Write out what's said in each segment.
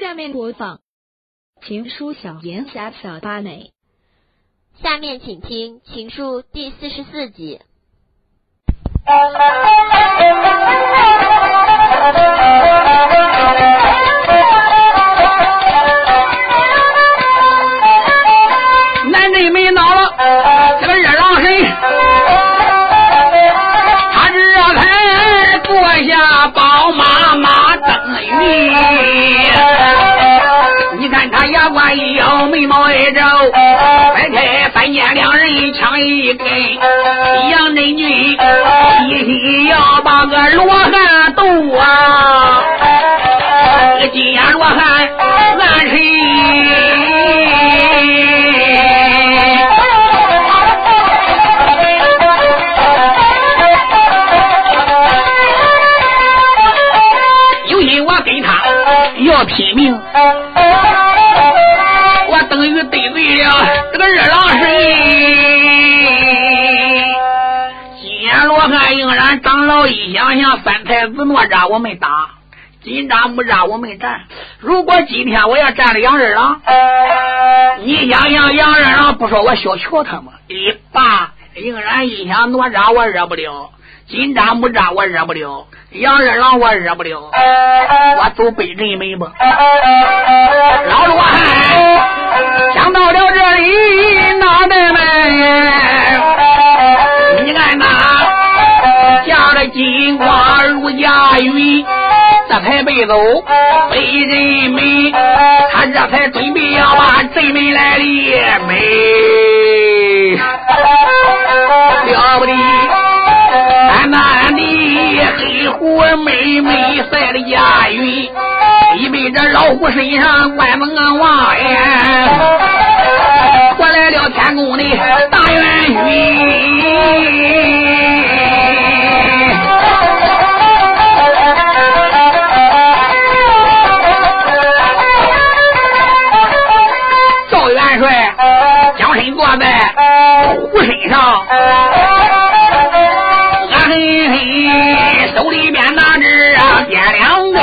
下面播放《情书小言侠小八美》，下面请听《情书》第四十四集。南镇没闹了，这个二郎神，他这才坐下宝马马登云。眉毛一皱，掰开三间两人枪一根。杨振军一心要把个罗汉斗啊，这个金眼罗汉难谁？有心 我跟他要拼命，想想，三太子哪吒我没打，金吒木吒我没战。如果今天我要战了杨二郎，你想想杨二郎不说我小瞧他吗？一罢，应然一想哪吒我惹不了，金吒木吒我惹不了，杨二郎我惹不了，我走北镇门吧。老罗汉想到了这里，脑袋们，金瓜如驾云，这才背走北人门，他这才准备要把镇门来立门，了不得！暗暗的黑虎妹妹赛的驾云，一被这老虎身上关门王呀，过来了天宫的大元勋。挂在虎身上。俺嘿嘿，手里边拿着啊掂两根，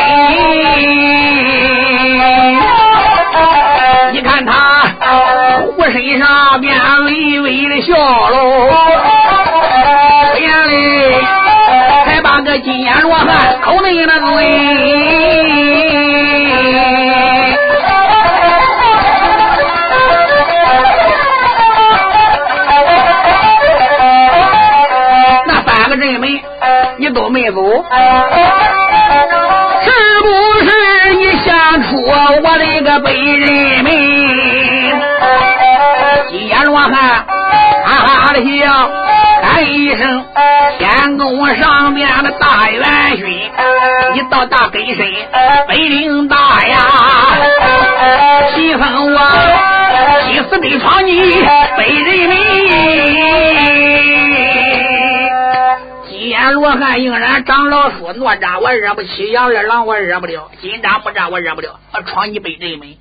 你看他虎身上边微微的笑喽，眼嘞还把个金眼罗汉口内那嘴。是不是你想出我的个北人们？金眼罗汉哈哈的笑，喊一声天宫上面的大元勋，你到大根深北领大呀，提封我七死北闯你北人民。金眼罗汉应然长老说哪吒我惹不起，杨二郎我惹不了，金吒木吒我惹不了，我闯你北镇门。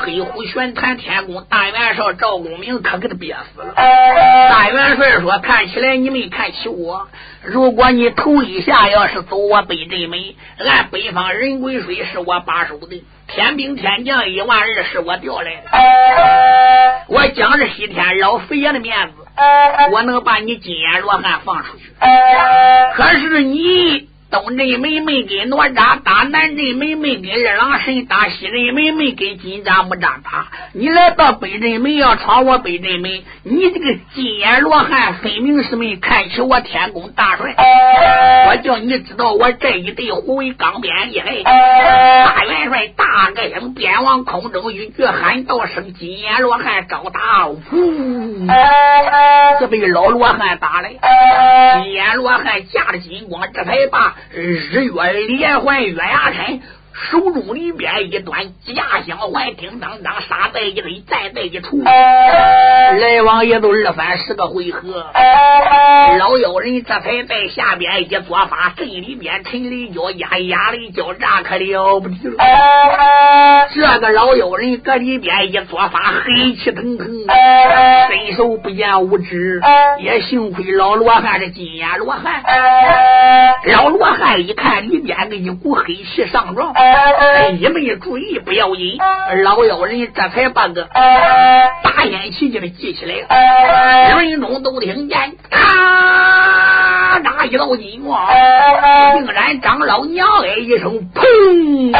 黑虎玄坛天宫大元帅赵公明可给他憋死了。大元帅说：“看起来你没看起我。如果你头一下要是走我北镇门，按北方人归水是我把守的，天兵天将一万二是我调来的。我讲着西天老佛爷的面子，我能把你金眼罗汉放出去。可是你东镇门没给哪吒打，南镇门没给二郎神打，西镇门没给金吒木吒打。你来到北镇门要闯我北镇门，你这个金眼罗汉分明是没看起我天宫大帅。我叫你知道我这一对虎威钢鞭厉害。大元帅大个声鞭往空中一举喊道声：“金眼罗汉招打！”呜，这被老罗汉打来。金眼罗汉架着金光，这才把日月连环月牙开手中里边一端架香环，叮当当杀在一堆，再在一处，来往也都二三十个回合。老妖人这才在下边一做法，镇里边陈雷脚压压雷脚，炸可了不得了。这个老妖人搁里边一做法，黑气腾腾伸手不见五指，也幸亏老罗汉是金眼罗汉。老罗汉一看里边个一股黑气上撞，一没注意不要紧，老妖人这才把个大烟气给记起来了。人中都听见啊，嚓一道金光，竟然长老娘哎一声砰！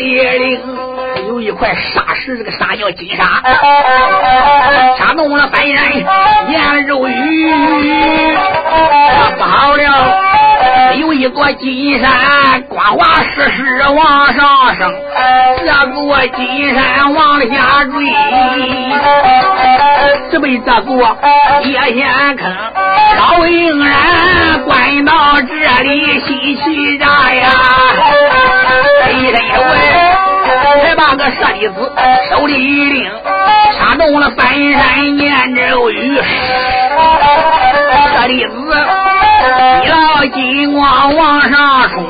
里领，有一块沙石，这个沙叫金沙，沙动了白人颜肉雨，不好了。有一座金山，光滑石石往上升，这座金山往下坠，只被这座叶仙坑老鹰然关到这里稀奇着呀！一伸手哎，才把个舍利子手里一拎，插动了翻山念咒语，舍利子。一道金光往上冲，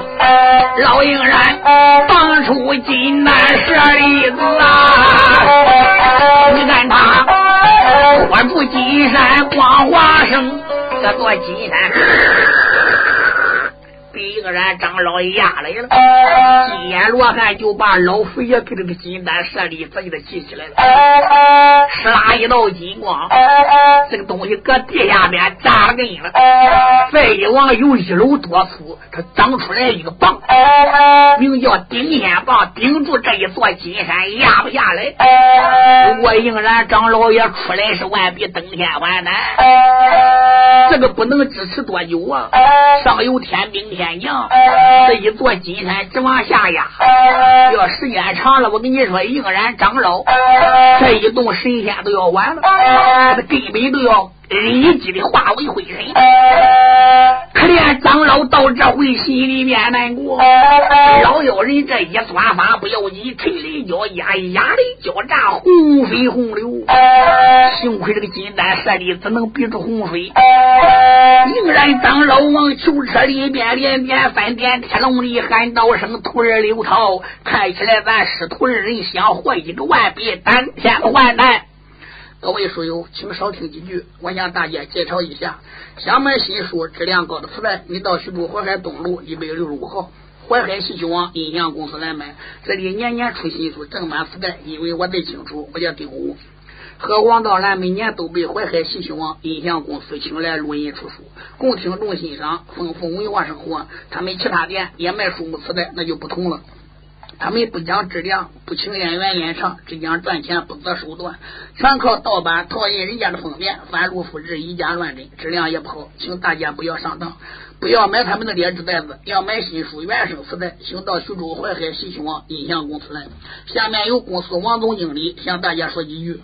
老鹰然放出金丹舍利子啊！你看他托住金山光华生，这座金山。被一个人长老压来了，金眼罗汉就把老佛爷给这个金丹舍利子给他记起来了，哧啦一道金光，这个东西搁地下边扎了根了，再一望有一楼多粗，它长出来一个棒，名叫顶天棒，顶住这一座金山压不下来。不过应然长老爷出来是万比登天还难，这个不能支持多久啊！上有天兵天将，这一座金山直往下压，要时间长了，我跟你说，硬然长老这一栋神仙都要完了，根本都要立即的化为灰尘。可怜长老到这回心里面难过，老妖人这一抓法不要紧，锤雷脚压压雷脚炸，洪水洪流。幸亏这个金丹舍利只能逼住洪水，仍然长老往囚车里面连连翻点，天龙里喊道声徒儿刘涛，看起来咱师徒二人想活一个万比当天还难。各位书友，请少听几句，我向大家介绍一下。想买新书质量高的磁带，你到徐州淮海东路一百六十五号淮海戏曲网音像公司来买。这里年年出新书正版磁带，因为我最清楚，我叫丁武。和王道兰每年都被淮海戏曲网音像公司请来录音出书，供听众欣赏，丰富文化生活。他们其他店也卖书目磁带，那就不同了。他们不讲质量，不请演员演唱，只讲赚钱，不择手段，全靠盗版套印人家的封面，反录复制，以假乱真，质量也不好。请大家不要上当，不要买他们的劣质袋子，要买新书原声磁带，请到徐州淮海戏曲网音像公司来。下面由公司王总经理向大家说几句。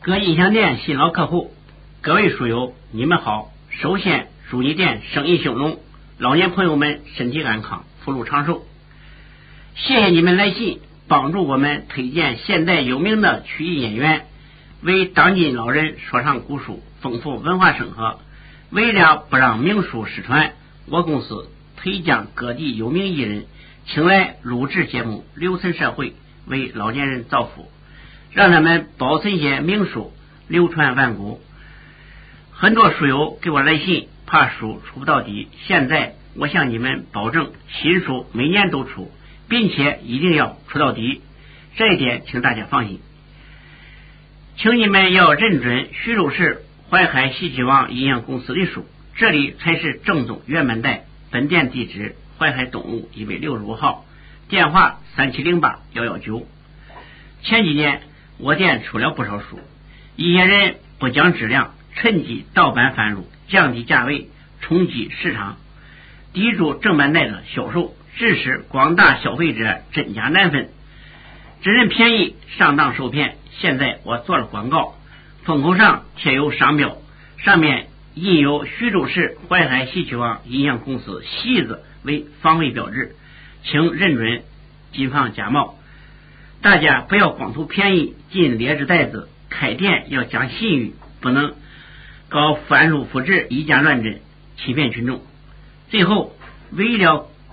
各音像店新老客户，各位书友，你们好！首先祝你店生意兴隆，老年朋友们身体安康，福禄长寿。谢谢你们来信，帮助我们推荐现代有名的曲艺演员，为当今老人说唱古书，丰富文化生活。为了不让名书失传，我公司推将各地有名艺人请来录制节目，留存社会，为老年人造福，让他们保存些名书，流传万古。很多书友给我来信，怕书出不到底。现在我向你们保证，新书每年都出。并且一定要出到底，这一点请大家放心。请你们要认准徐州市淮海戏曲网音像公司的书，这里才是正宗原版带。本店地址：淮海东路一百六十五号，电话三七零八幺幺九。前几年我店出了不少书。一些人不讲质量，趁机盗版贩入，降低价位，冲击市场，抵住正版带的销售，致使广大消费者真假难分，只认便宜，上当受骗。现在我做了广告，封口上贴有商标，上面印有徐州市淮海戏曲网音像公司“戏”字为防伪标志，请认准，谨防假冒。大家不要光图便宜进劣质袋子。开店要讲信誉，不能搞翻录复制、以假乱真，欺骗群众。最后，为了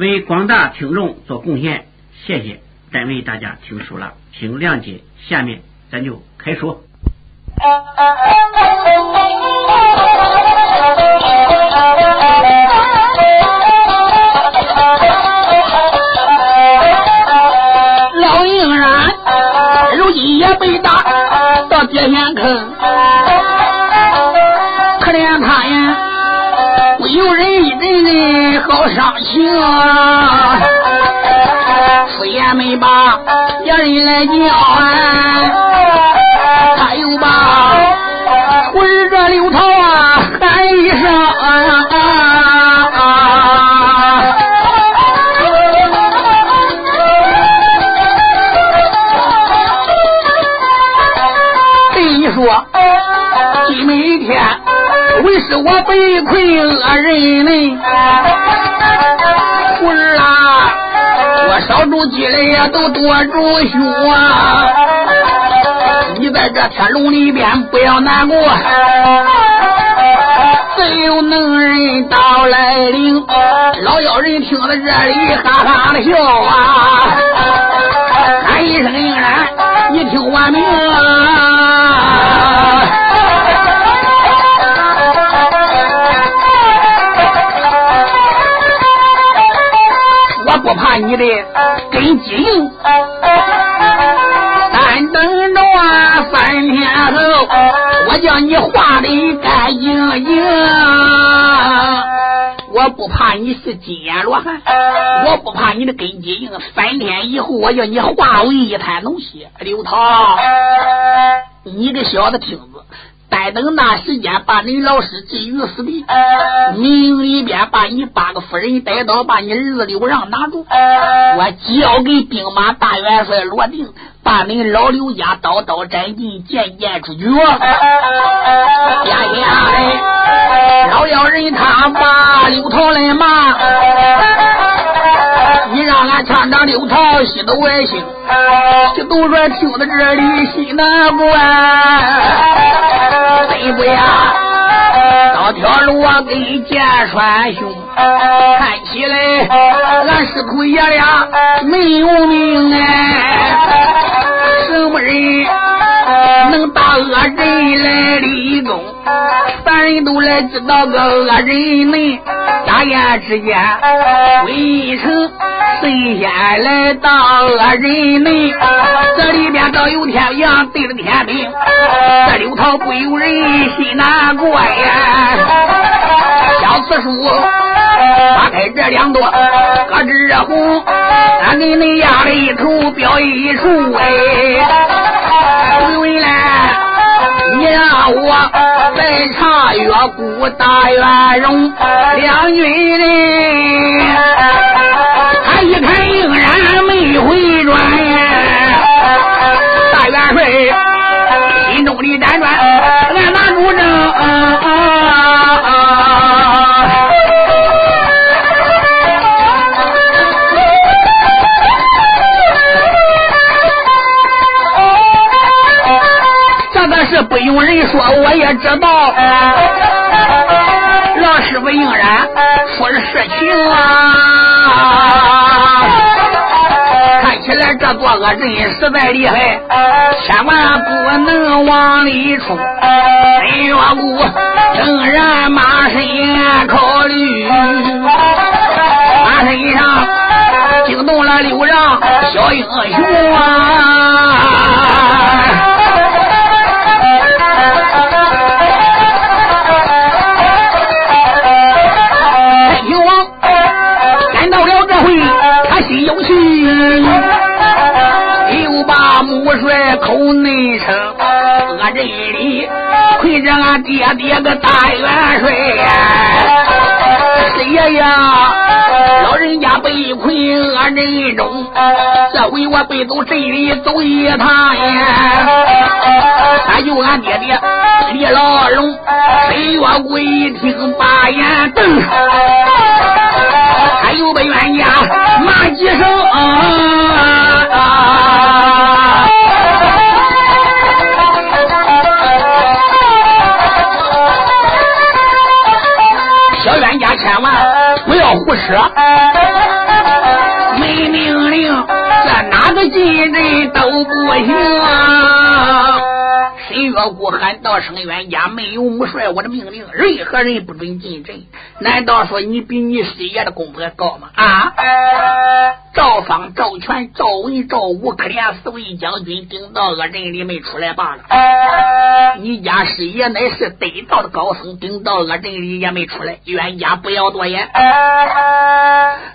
为广大听众做贡献。谢谢，单位大家听书了，请谅解。下面咱就开说。老鹰然如今也被打。别嫌坑，有人一阵阵好伤心啊！出言没把家人来叫啊，他又把我儿这刘涛是我被困恶人呢，徒儿啊，我少住积累呀，都多主兄啊，你在这天笼里边不要难过，自有能人到来领。老妖人听到这里，哈哈的笑啊，喊一声应然，你听我名啊。不怕你的根基硬，但等着啊三天后，我叫你化的干净净。我不怕你是金眼罗汉，我不怕你的根基硬。三天以后，我叫你化为一滩脓血。刘涛，你个小子听着。待等那时间，把你老师置于死地，明里边把你八个夫人带到，把你儿子刘让拿住，我交给兵马大元帅罗定，把你老刘家刀刀斩尽，剑剑出绝。呀呀，老妖人他骂刘涛来骂，你让俺厂长刘涛心都外心，这都说听到这里心难过。真不呀？到条路啊，给剑穿胸，看起来俺师徒爷俩没有命哎！什么人能打恶人来立功？凡人都来知道个恶人呢。眨眼之间，微城神仙来当恶人呢。这里边倒有天阳对着天明，这刘涛不由人心难过呀。小四叔，打开这两朵，搁这红，俺给你压了一头表一处哎。回来。你让我再唱月谷大元荣两军的，他一看仍然没回转，大元帅心中的辗转，是不用人说，我也知道。老师傅应然说的实情啊。看起来这座恶人实在厉害，千万不能往里冲。陈月姑仍然马身考虑，马身上惊动了六让小英雄啊！口内称，恶人里亏着俺爹爹个大元帅呀！谁呀呀？老人家被困恶人中，这回我背走这里走一趟呀！他就俺爹爹李老龙，谁越过一听把眼瞪，他又被冤家骂几声啊！千万不要胡说！没命令，这哪个进人都不行啊！沈月姑喊道：“声冤家没有母帅我的命令，任何人不准进阵。难道说你比你师爷的功夫还高吗？”啊！赵方、赵全、赵文、赵武，可怜四位将军顶到恶人里没出来罢了。你家师爷乃是得道的高僧，顶到恶人里也没出来。冤家不要多言。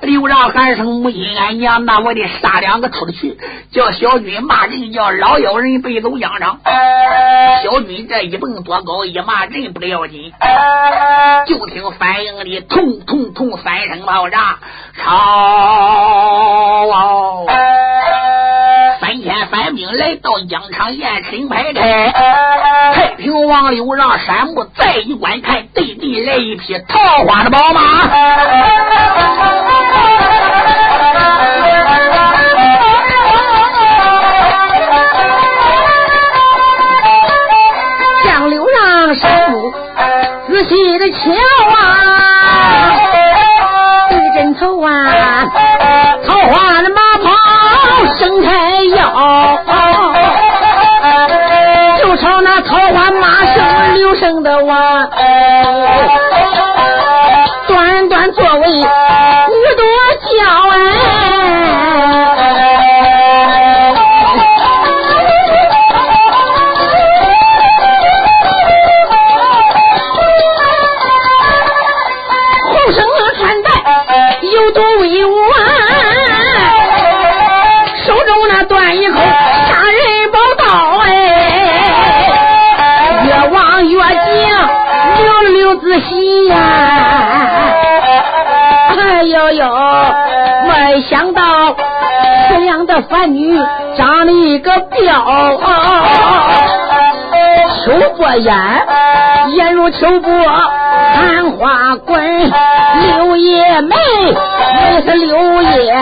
刘让喊声母亲，俺娘，那我得杀两个出去，叫小军骂人，叫老妖人背走疆场。小军这一蹦多高，一骂人不要紧，就听反应里痛痛痛三声爆炸，吵！三千反兵来到疆场，宴请排开。太平王刘让山木再一观看，对地来一匹桃花的宝马。仔细的瞧啊，对阵头啊，桃这凡女长了一个彪，秋波眼，眼如秋波，寒花滚，柳叶眉，眉是柳叶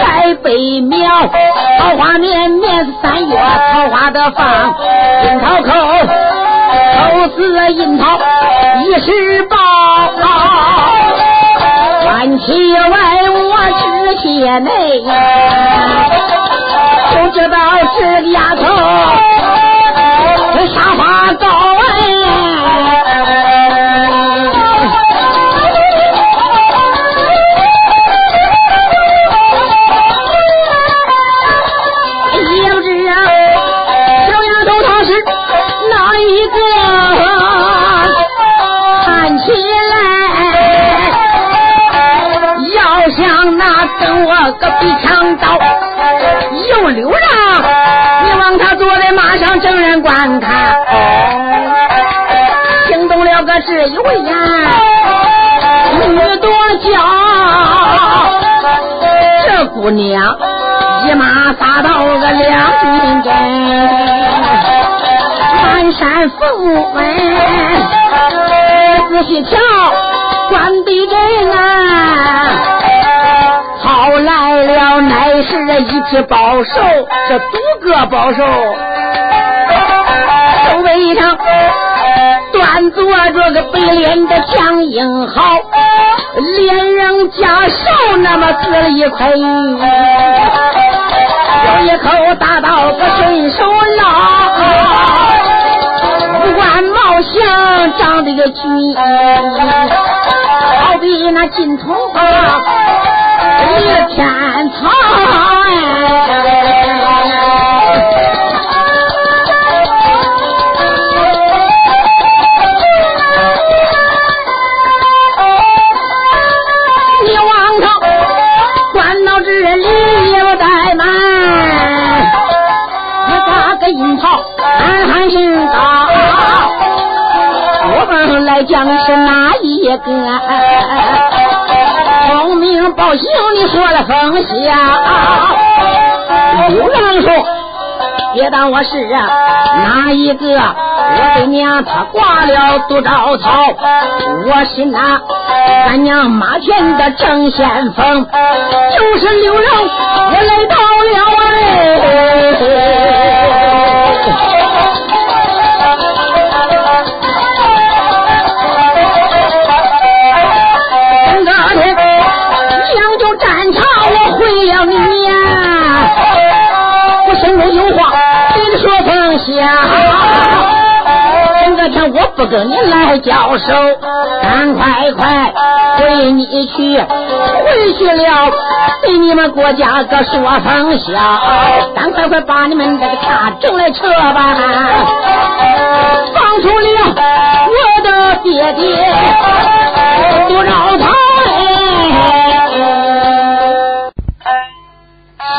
在北苗，桃花绵绵是三月，桃花的放，樱桃口。口似樱桃一时报，关起外我知些内，就知道这个丫头这沙发高姑娘一马杀到个两军阵，满山凤纹，仔细瞧，关闭阵啊。跑来了，乃是一匹宝兽，这独个宝兽，周围上端坐着个白脸的江英豪，连人家手那么死了一块有。一口大刀，不伸手捞，五官貌相长得个俊，好比那金童花，一天堂。将是哪一个？聪明报信，你说了风响。刘郎说：“别当我是啊，哪一个？我的娘，他挂了杜招草，我是那俺娘马前的正先锋，就是刘郎，我来到了哎哎。”我心中有话，给你说放下。今个天我不跟你来交手，赶快快回你去，回去了对你们国家个说声笑，赶快快把你们这个大正来撤吧，放出了我的爹爹杜兆涛。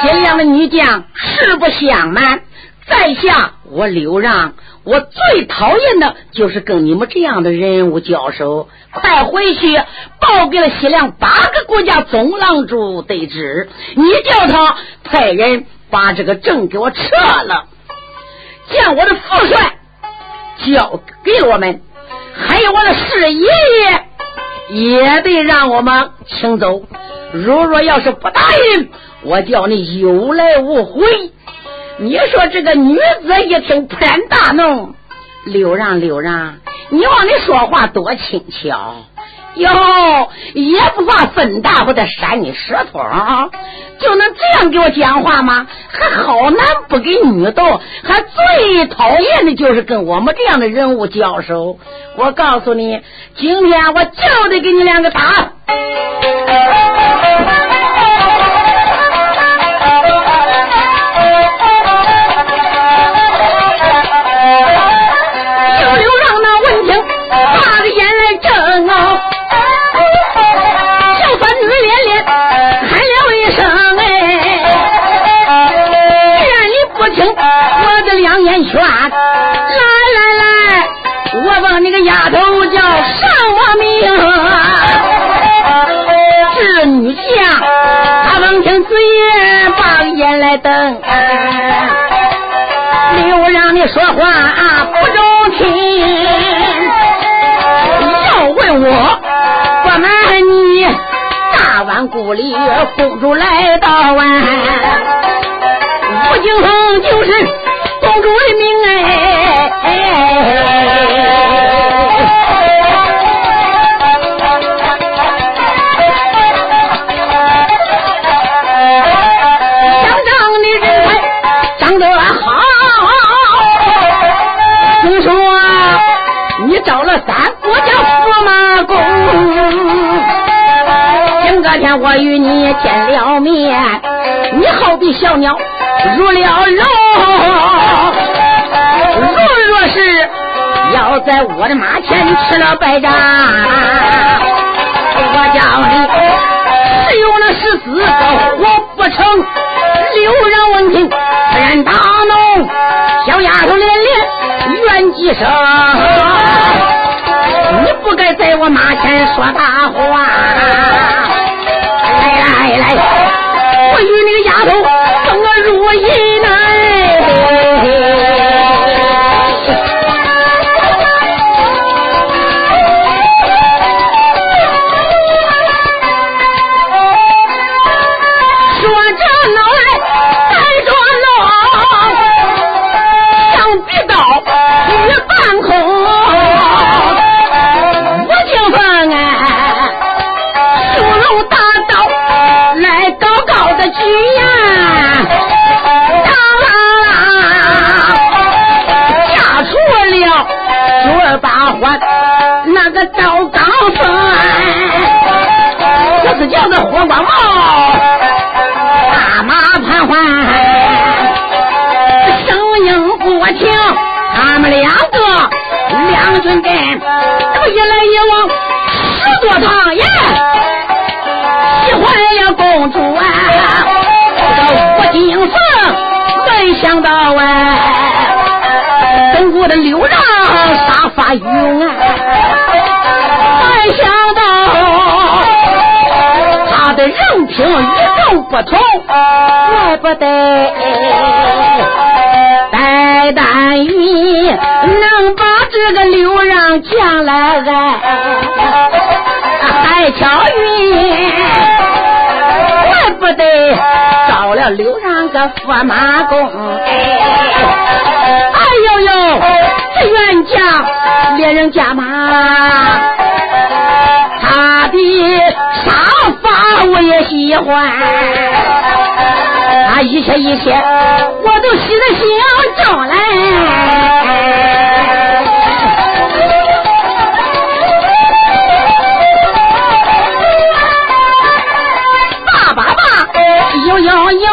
贤良的女将实不相瞒，在下我刘让。我最讨厌的就是跟你们这样的人物交手。快回去报给了西凉八个国家总郎主得知，你叫他派人把这个证给我撤了，将我的副帅交给了我们，还有我的四爷爷也得让我们请走。如若要是不答应，我叫你有来无回。你说这个女子一听，突然大怒，刘让刘让，你往里说话多轻巧哟，也不怕分大或者扇你舌头啊，就能这样给我讲话吗？还好男不给女斗，还最讨厌的就是跟我们这样的人物交手。我告诉你，今天我就得给你两个打。大碗故里公主来到啊，吴景峰就是。我与你见了面，你好比小鸟。入了笼，如若是要在我的马前吃了败仗，我叫你使用了十四个活不成。刘人闻听，突然大怒，小丫头连连怨几声，你不该在我马前说大话。来来来，我与那个丫头。如意呢。火光冒，打马盘桓，声音不轻。他们两个两军阵，这么一来一往十多趟耶。喜欢呀，公主啊，我金凤没想到啊，东古的刘璋杀法勇啊，没想到。的人品与众不同，怪不得。戴丹云能把这个刘让将来爱，还巧云怪不得招了刘让个驸马公。哎呦呦，这冤家猎人家嘛，他的杀我也喜欢。啊，一切一切，我都喜得心中来。爸爸爸，有有有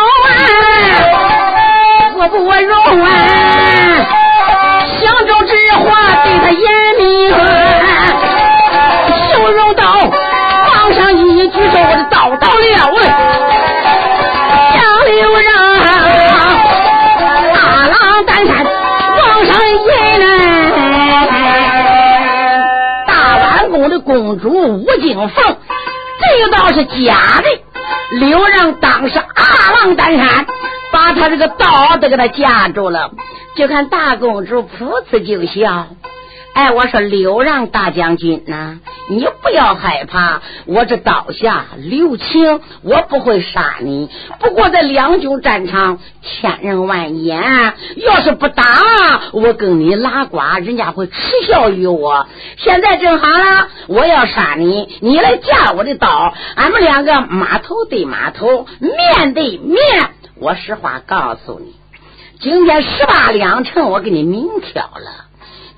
叨叨了啊。刘让大郎担山往上引来，大完宫的公主吴金凤，这个倒是假的。刘让当时阿浪担山，把他这个刀都给他架住了。就看大公主噗呲就笑。哎，我说刘让大将军呐，你不要害怕，我这刀下留情，我不会杀你。不过在两军战场，千人万眼，要是不打，我跟你拉呱，人家会耻笑于我。现在正好了，我要杀你，你来架我的刀，俺们两个码头对码头，面对面。我实话告诉你，今天十八两城，我给你明挑了。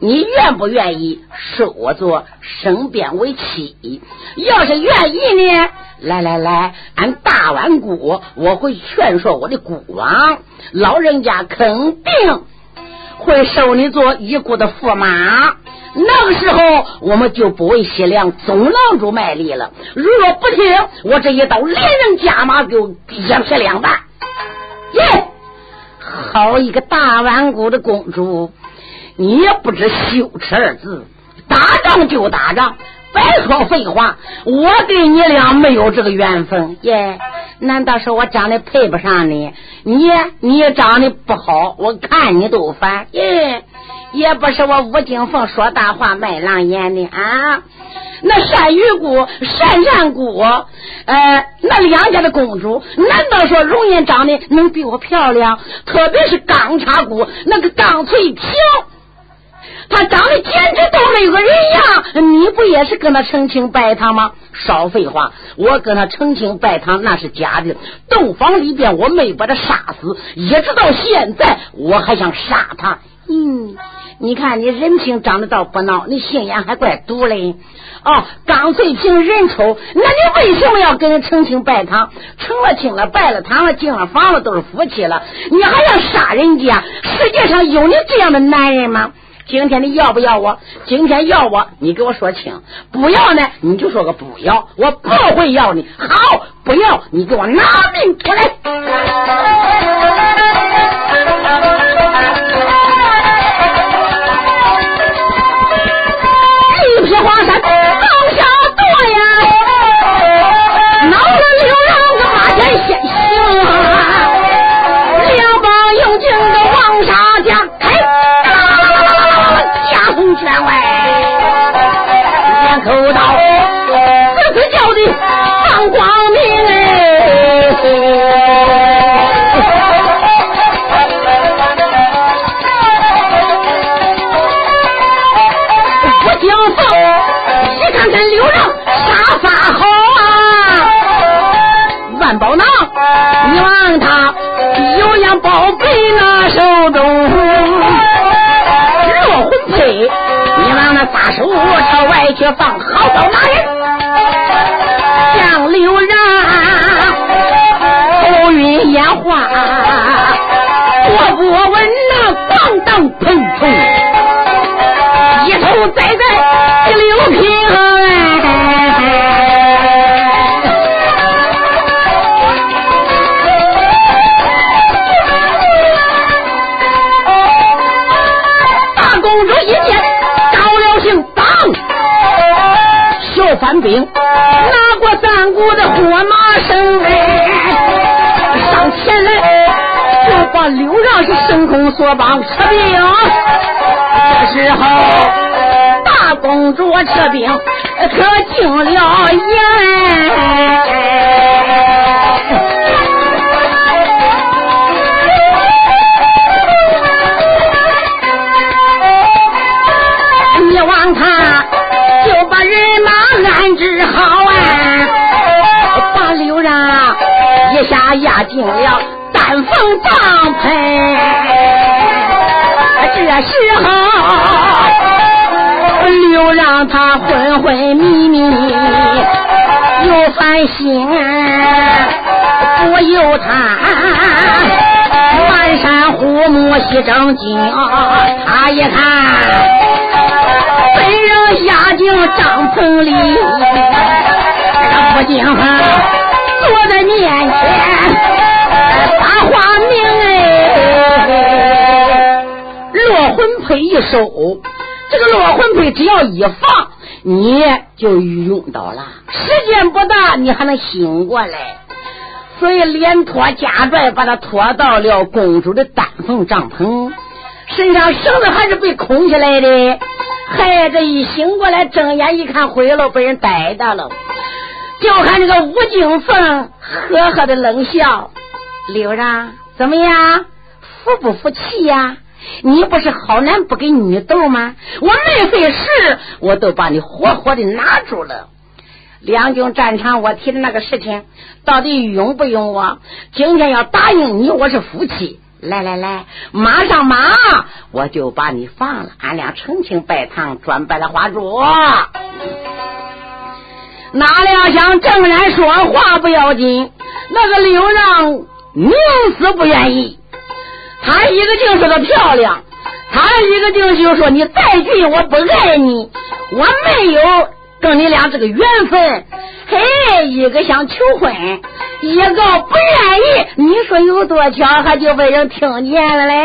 你愿不愿意收我做身边为妻？要是愿意呢，来来来，俺大碗姑我会劝说我的姑王，老人家肯定会收你做一姑的驸马。那个时候，我们就不为西凉总郎主卖力了。如若不听，我这一刀连人加马就一劈两半。耶，好一个大碗姑的公主！你也不知羞耻二字，打仗就打仗，别说废话。我跟你俩没有这个缘分耶？难道说我长得配不上你？你你长得不好，我看你都烦耶？也不是我吴金凤说大话卖狼烟的啊！那单玉姑、单然姑，呃，那两家的公主，难道说容颜长得能比我漂亮？特别是钢叉姑，那个钢翠萍。他长得简直都没个人样，你不也是跟他成亲拜堂吗？少废话，我跟他成亲拜堂那是假的。洞房里边我没把他杀死，一直到现在我还想杀他。嗯，你看你人品长得倒不孬，你心眼还怪毒嘞。哦，刚最平人丑，那你为什么要跟人成亲拜堂？成了亲了，拜了堂了，进了房了，都是夫妻了，你还要杀人家？世界上有你这样的男人吗？今天你要不要我？今天要我，你给我说清；不要呢，你就说个不要。我不会要你，好，不要你给我拿命出来！声喂，上前来就把刘让是生空所绑撤兵。这时候大公主撤兵，可惊了眼。你望他就把人马安置好。营。压进了丹凤帐篷，这时候又让他昏昏迷迷，又烦心，不由他满山虎目西正经，他一看被人压进帐篷里，不禁我在面前把话明哎，落魂佩一收，这个落魂佩只要一放，你就用到了，时间不大，你还能醒过来。所以连拖加拽把他拖到了公主的丹凤帐篷，身上绳子还是被捆起来的。孩子一醒过来，睁眼一看，毁了，被人逮到了。就看这个吴景凤呵呵的冷笑，刘让怎么样，服不服气呀？你不是好男不跟女斗吗？我没费事，我都把你活活的拿住了。两军战场，我提的那个事情，到底用不用我？今天要答应你，我是夫妻。来来来，马上马，我就把你放了。俺俩成亲拜堂，专拜了花烛。哪料想正然说话不要紧，那个刘让宁死不愿意。他一个劲说的漂亮，他一个劲就说你再俊我不爱你，我没有跟你俩这个缘分。嘿，一个想求婚，一个不愿意。你说有多巧，还就被人听见了嘞。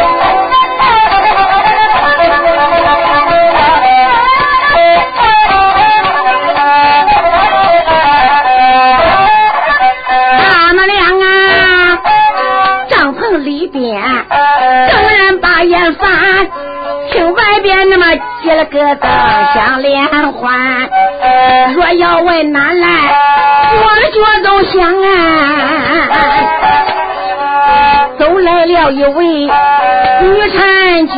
边。正然把眼翻，听外边那么结了个灯响连环，若要问哪来，我脚都香啊！走来了一位女婵娟，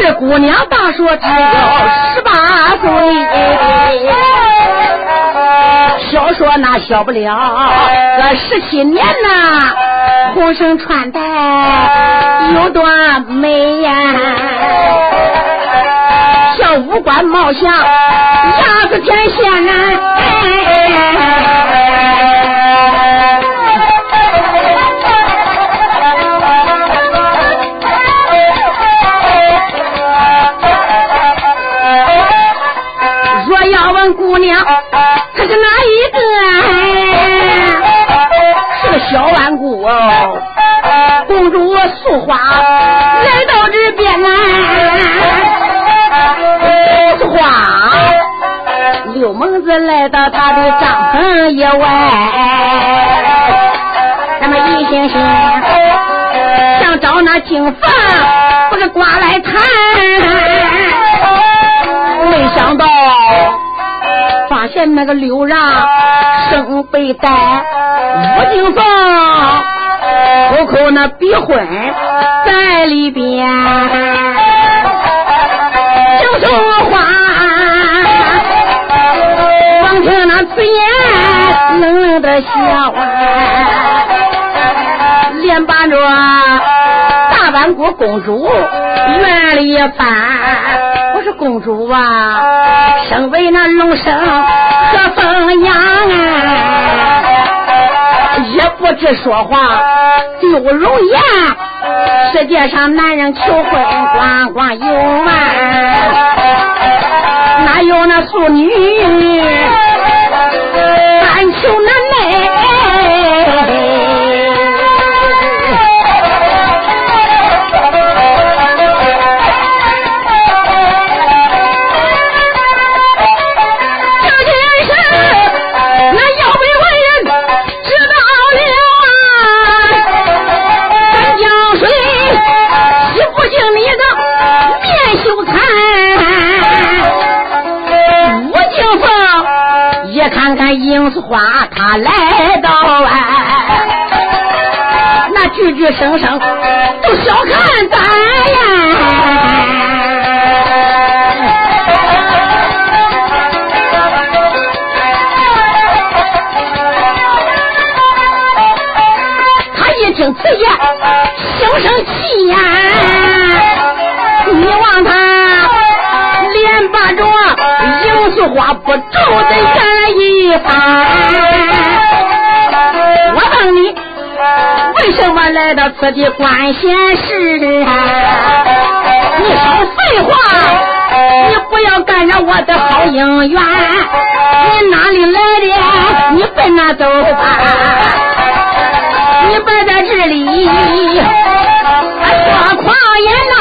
这姑娘大说只有十八岁，小说那小不了，这十七年呐。红绳穿戴有多美呀？像五官貌相，样子天仙呐！若要问姑娘，她是哪一个？是个小顽固哦。公主素花来到这边来，素花六蒙子来到他的帐篷以外，那么一心心想找那金房，不是刮来谈，发现那个刘让生被逮，吴金凤。口口那逼婚在里边，就说话，光听那嘴眼冷冷的笑啊，连把着大湾国公主院里翻。我是公主啊，身为那龙生和凤阳啊，也。不知说话丢容颜。世界上男人求婚光光有啊，哪有那淑女单求难妹？看看樱树花，他来到啊，那句句声声都小看咱呀。他一听此言，心生气呀，你望他。把着罂粟花不皱的干一番，我问你，为什么来到此地管闲事？你少废话，你不要干扰我的好姻缘。你哪里来的？你奔哪走吧？你别在这里说狂言呐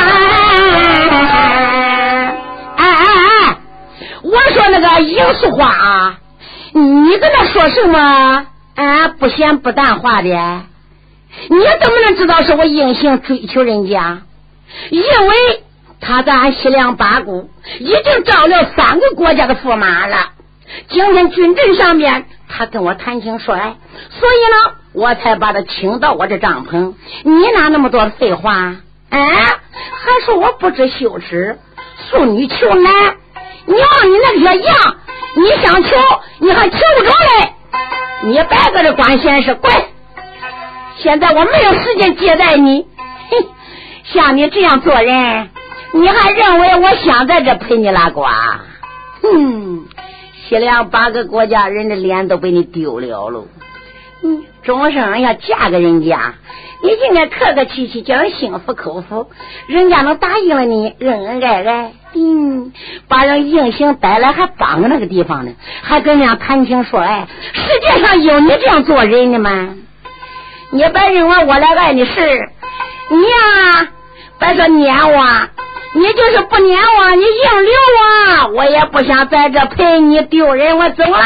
那个罂粟花，你跟他说什么？俺不咸不淡话的，你怎么能知道是我硬性追求人家？因为他在俺西凉八股已经招了三个国家的驸马了。今天军阵上面，他跟我谈情说爱，所以呢，我才把他请到我这帐篷。你哪那么多废话？啊，还说我不知羞耻，淑女求男。你望你那些样，你想求你还求不着嘞！你别搁这管闲事，滚！现在我没有时间接待你。哼，像你这样做人，你还认为我想在这陪你拉呱？哼，西凉八个国家人的脸都被你丢了喽！你，终生要嫁给人家。你应该客客气气，叫人心服口服，人家能答应了你，恩恩爱爱，嗯，把人硬性带来还绑在那个地方呢，还跟人家谈情说爱，世界上有你这样做人的吗？你别认为我来爱你是，你呀，别说撵我，你就是不撵我，你硬留我，我也不想在这陪你丢人，我走啦。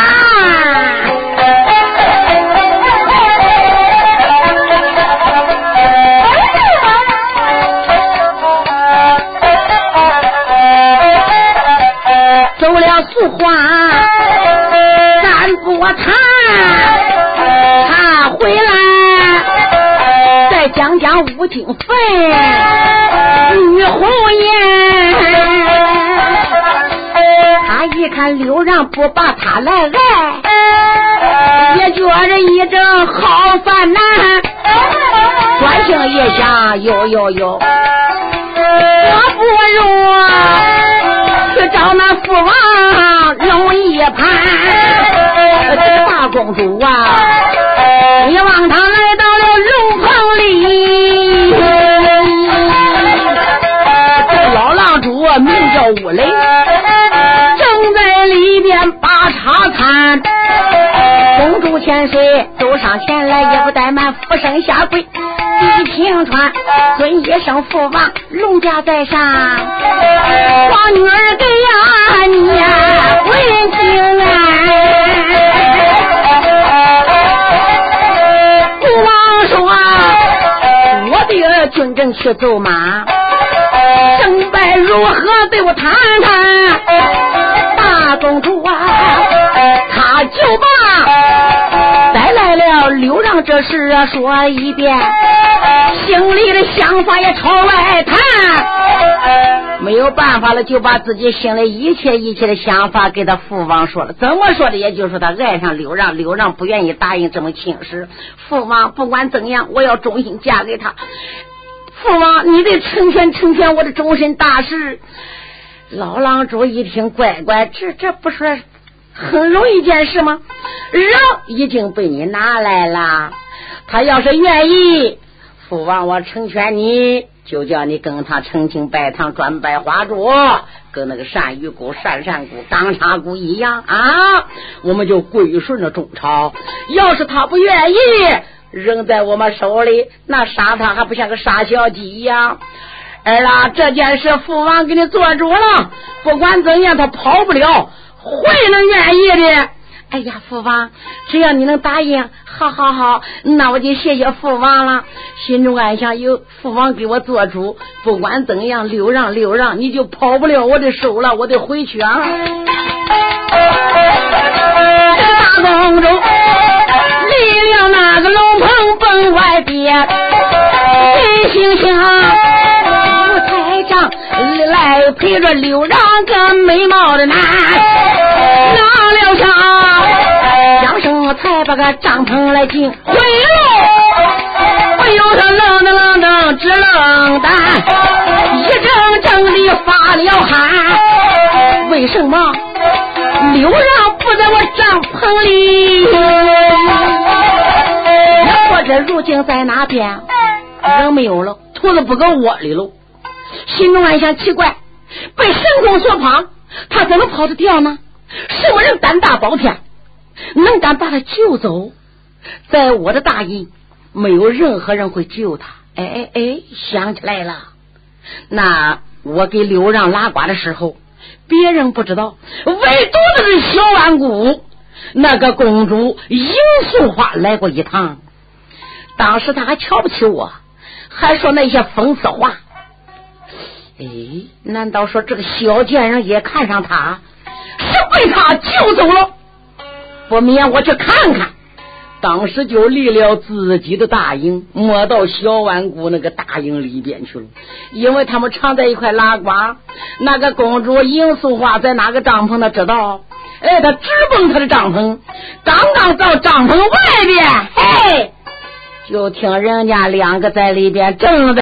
走了俗话，咱不谈。他回来再讲讲吴京坟，女红颜。他一看刘让不把他来爱，也觉着一阵好烦难。转性一想，哟哟哟，我不如。去找那父王有一盘，大公主啊，你望他公主千岁走上前来，也不怠慢，俯身下跪。李平川尊一声父王，龙家在上，皇女儿给呀你呀问情啊！父王说，我的军阵去走马，胜败如何对我谈谈？大公主啊，他就把要刘让这事啊说一遍。心里的想法也朝外谈，没有办法了，就把自己心里一切一切的想法给他父王说了。怎么说的？也就是，他爱上刘让，刘让不愿意答应这么亲事。父王不管怎样，我要忠心嫁给他。父王，你得成全成全我的终身大事。老郎主一听，乖乖，这这不是很容易一件事吗？人已经被你拿来了。他要是愿意，父王我成全你，就叫你跟他成亲拜堂转拜花烛，跟那个单于姑、单善姑、当差姑一样啊，我们就归顺着中朝。要是他不愿意，扔在我们手里，那杀他还不像个杀小鸡一样。儿啊，这件事父王给你做主了，不管怎样，他跑不了，会能愿意的。哎呀，父王，只要你能答应，好好好，那我就谢谢父王了。心中暗想，有父王给我做主，不管怎样，六让六让，你就跑不了我的手了，我得回去啊。大公主离了那个龙棚奔外边，心想武太长来陪着六让个美貌的男，把个帐篷来进回喽，哎呦他愣登愣登直愣蛋，一阵阵的发了汗，为什么？刘让不在我帐篷里，或者如今在哪边？人没有了，兔子不搁窝里喽。心中暗想：奇怪，被神功所绑，他怎么跑得掉呢？什么人胆大包天，能敢把他救走？在我的大营，没有任何人会救他。哎哎哎，想起来了，那我给刘让拉呱的时候。别人不知道，唯独的是小安姑那个公主尹素花来过一趟。当时她还瞧不起我，还说那些讽刺话。哎，难道说这个小贱人也看上他，是被他救走了？不免我去看看。当时就立了自己的大营，摸到小万姑那个大营里边去了。因为他们常在一块拉呱，那个公主尹素花在哪个帐篷，他知道。哎，他直奔他的帐篷，刚刚到帐篷外边，嘿，就听人家两个在里边正在